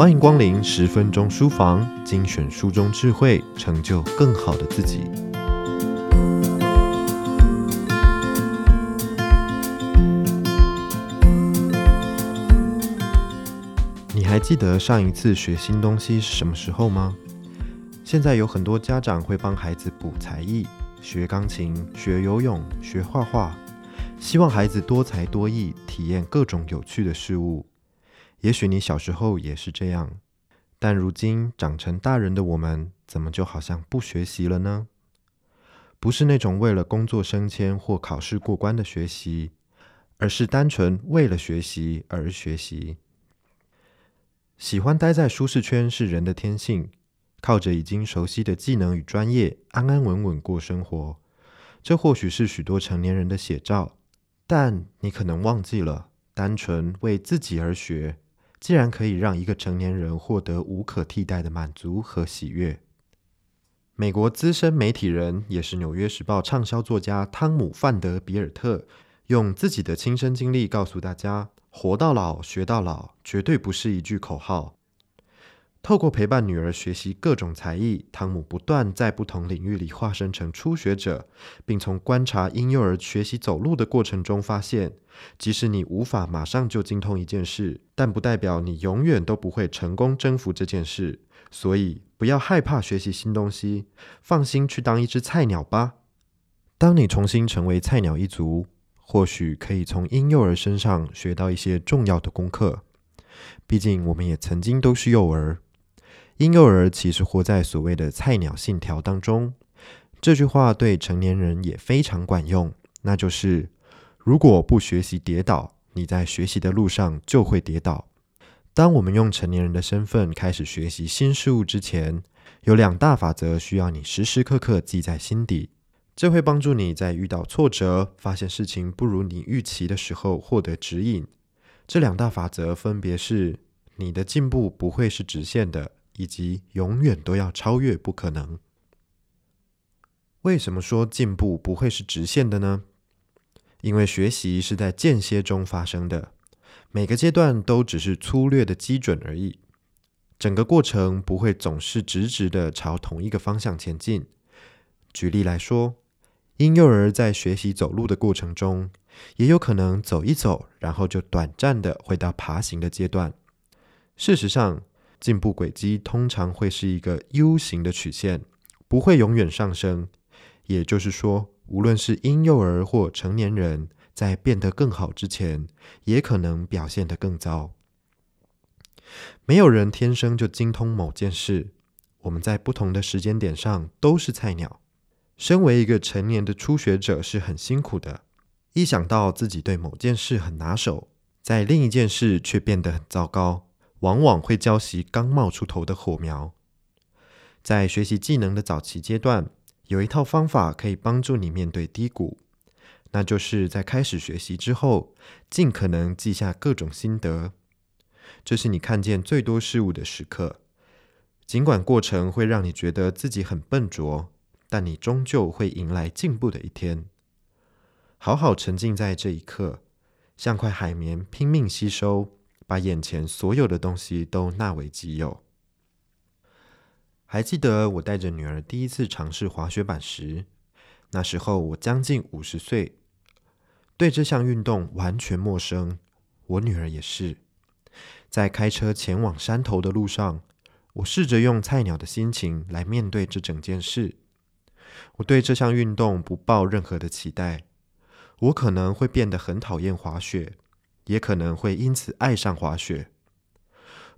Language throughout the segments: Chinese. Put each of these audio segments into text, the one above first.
欢迎光临十分钟书房，精选书中智慧，成就更好的自己。你还记得上一次学新东西是什么时候吗？现在有很多家长会帮孩子补才艺，学钢琴、学游泳、学画画，希望孩子多才多艺，体验各种有趣的事物。也许你小时候也是这样，但如今长成大人的我们，怎么就好像不学习了呢？不是那种为了工作升迁或考试过关的学习，而是单纯为了学习而学习。喜欢待在舒适圈是人的天性，靠着已经熟悉的技能与专业，安安稳稳过生活，这或许是许多成年人的写照。但你可能忘记了，单纯为自己而学。既然可以让一个成年人获得无可替代的满足和喜悦，美国资深媒体人也是《纽约时报》畅销作家汤姆·范德比尔特用自己的亲身经历告诉大家：“活到老，学到老，绝对不是一句口号。”透过陪伴女儿学习各种才艺，汤姆不断在不同领域里化身成初学者，并从观察婴幼儿学习走路的过程中发现，即使你无法马上就精通一件事，但不代表你永远都不会成功征服这件事。所以，不要害怕学习新东西，放心去当一只菜鸟吧。当你重新成为菜鸟一族，或许可以从婴幼儿身上学到一些重要的功课。毕竟，我们也曾经都是幼儿。婴幼儿其实活在所谓的“菜鸟信条”当中，这句话对成年人也非常管用。那就是，如果不学习跌倒，你在学习的路上就会跌倒。当我们用成年人的身份开始学习新事物之前，有两大法则需要你时时刻刻记在心底，这会帮助你在遇到挫折、发现事情不如你预期的时候获得指引。这两大法则分别是：你的进步不会是直线的。以及永远都要超越不可能。为什么说进步不会是直线的呢？因为学习是在间歇中发生的，每个阶段都只是粗略的基准而已。整个过程不会总是直直的朝同一个方向前进。举例来说，婴幼儿在学习走路的过程中，也有可能走一走，然后就短暂的回到爬行的阶段。事实上，进步轨迹通常会是一个 U 型的曲线，不会永远上升。也就是说，无论是婴幼儿或成年人，在变得更好之前，也可能表现得更糟。没有人天生就精通某件事，我们在不同的时间点上都是菜鸟。身为一个成年的初学者是很辛苦的，一想到自己对某件事很拿手，在另一件事却变得很糟糕。往往会浇熄刚冒出头的火苗。在学习技能的早期阶段，有一套方法可以帮助你面对低谷，那就是在开始学习之后，尽可能记下各种心得。这是你看见最多事物的时刻。尽管过程会让你觉得自己很笨拙，但你终究会迎来进步的一天。好好沉浸在这一刻，像块海绵拼命吸收。把眼前所有的东西都纳为己有。还记得我带着女儿第一次尝试滑雪板时，那时候我将近五十岁，对这项运动完全陌生。我女儿也是。在开车前往山头的路上，我试着用菜鸟的心情来面对这整件事。我对这项运动不抱任何的期待，我可能会变得很讨厌滑雪。也可能会因此爱上滑雪。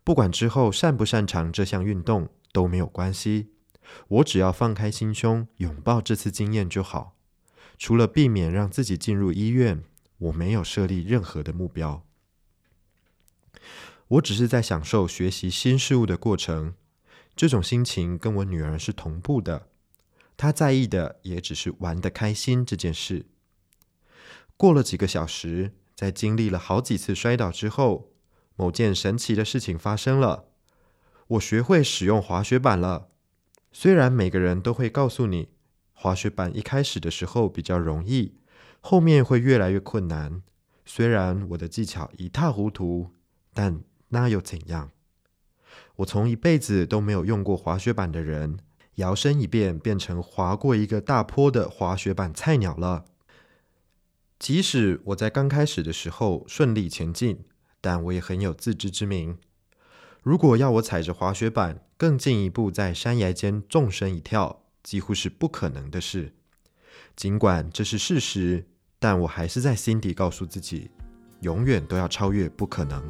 不管之后擅不擅长这项运动都没有关系，我只要放开心胸，拥抱这次经验就好。除了避免让自己进入医院，我没有设立任何的目标。我只是在享受学习新事物的过程，这种心情跟我女儿是同步的。她在意的也只是玩得开心这件事。过了几个小时。在经历了好几次摔倒之后，某件神奇的事情发生了。我学会使用滑雪板了。虽然每个人都会告诉你，滑雪板一开始的时候比较容易，后面会越来越困难。虽然我的技巧一塌糊涂，但那又怎样？我从一辈子都没有用过滑雪板的人，摇身一变变成滑过一个大坡的滑雪板菜鸟了。即使我在刚开始的时候顺利前进，但我也很有自知之明。如果要我踩着滑雪板更进一步在山崖间纵身一跳，几乎是不可能的事。尽管这是事实，但我还是在心底告诉自己，永远都要超越不可能。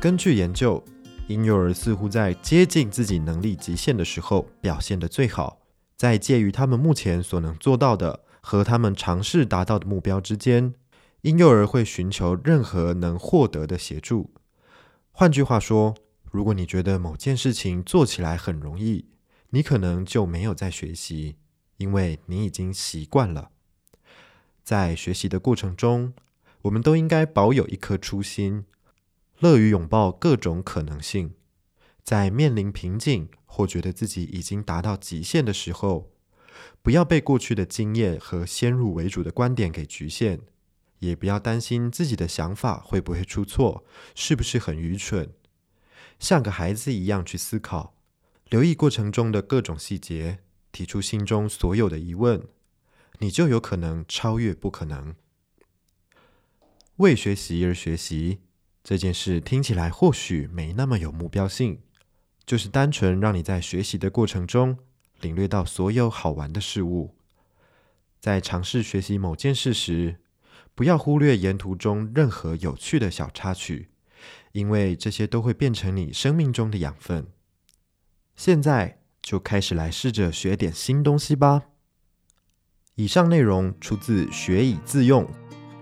根据研究，婴幼儿似乎在接近自己能力极限的时候表现得最好，在介于他们目前所能做到的和他们尝试达到的目标之间，婴幼儿会寻求任何能获得的协助。换句话说，如果你觉得某件事情做起来很容易，你可能就没有在学习，因为你已经习惯了。在学习的过程中，我们都应该保有一颗初心。乐于拥抱各种可能性，在面临瓶颈或觉得自己已经达到极限的时候，不要被过去的经验和先入为主的观点给局限，也不要担心自己的想法会不会出错，是不是很愚蠢。像个孩子一样去思考，留意过程中的各种细节，提出心中所有的疑问，你就有可能超越不可能。为学习而学习。这件事听起来或许没那么有目标性，就是单纯让你在学习的过程中领略到所有好玩的事物。在尝试学习某件事时，不要忽略沿途中任何有趣的小插曲，因为这些都会变成你生命中的养分。现在就开始来试着学点新东西吧。以上内容出自《学以致用》，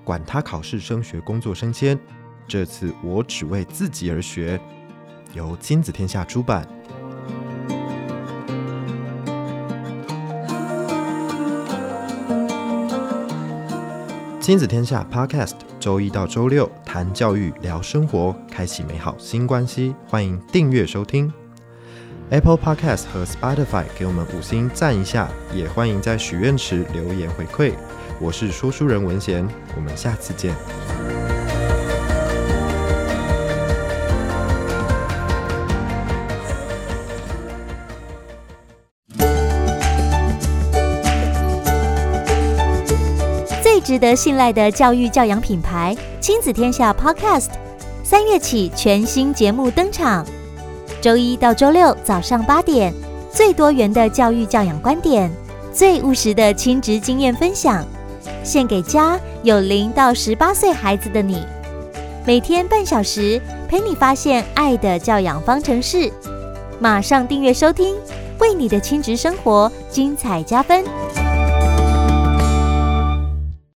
管他考试、升学、工作、升迁。这次我只为自己而学，由亲子天下出版。亲子天下 Podcast，周一到周六谈教育、聊生活，开启美好新关系。欢迎订阅收听 Apple Podcast 和 Spotify，给我们五星赞一下，也欢迎在许愿池留言回馈。我是说书人文贤，我们下次见。最值得信赖的教育教养品牌亲子天下 Podcast，三月起全新节目登场。周一到周六早上八点，最多元的教育教养观点，最务实的亲职经验分享，献给家有零到十八岁孩子的你。每天半小时，陪你发现爱的教养方程式。马上订阅收听，为你的亲职生活精彩加分。